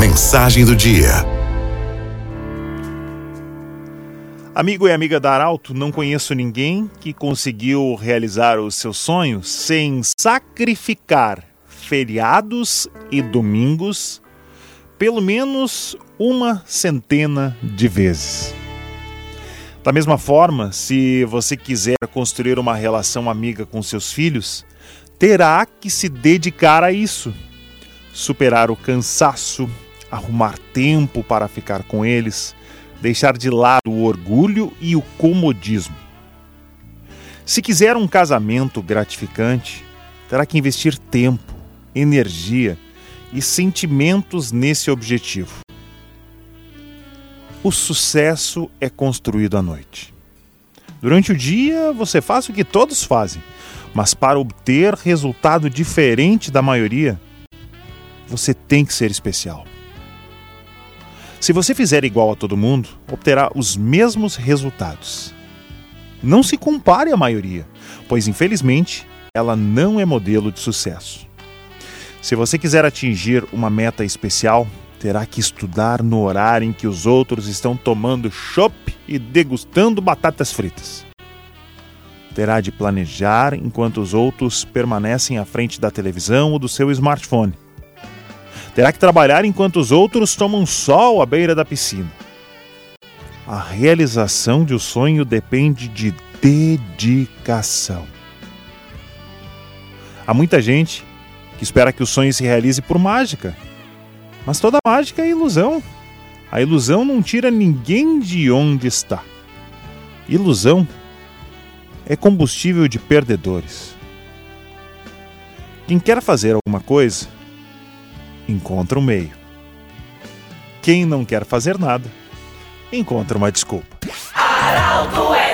mensagem do dia. Amigo e amiga da Arauto, não conheço ninguém que conseguiu realizar os seus sonhos sem sacrificar feriados e domingos pelo menos uma centena de vezes. Da mesma forma, se você quiser construir uma relação amiga com seus filhos, terá que se dedicar a isso. Superar o cansaço, arrumar tempo para ficar com eles, deixar de lado o orgulho e o comodismo. Se quiser um casamento gratificante, terá que investir tempo, energia e sentimentos nesse objetivo. O sucesso é construído à noite. Durante o dia, você faz o que todos fazem, mas para obter resultado diferente da maioria, você tem que ser especial. Se você fizer igual a todo mundo, obterá os mesmos resultados. Não se compare à maioria, pois infelizmente ela não é modelo de sucesso. Se você quiser atingir uma meta especial, terá que estudar no horário em que os outros estão tomando chopp e degustando batatas fritas. Terá de planejar enquanto os outros permanecem à frente da televisão ou do seu smartphone. Terá que trabalhar enquanto os outros tomam sol à beira da piscina. A realização de um sonho depende de dedicação. Há muita gente que espera que o sonho se realize por mágica. Mas toda mágica é ilusão. A ilusão não tira ninguém de onde está. Ilusão é combustível de perdedores. Quem quer fazer alguma coisa, encontra um meio. Quem não quer fazer nada, encontra uma desculpa. Araldo é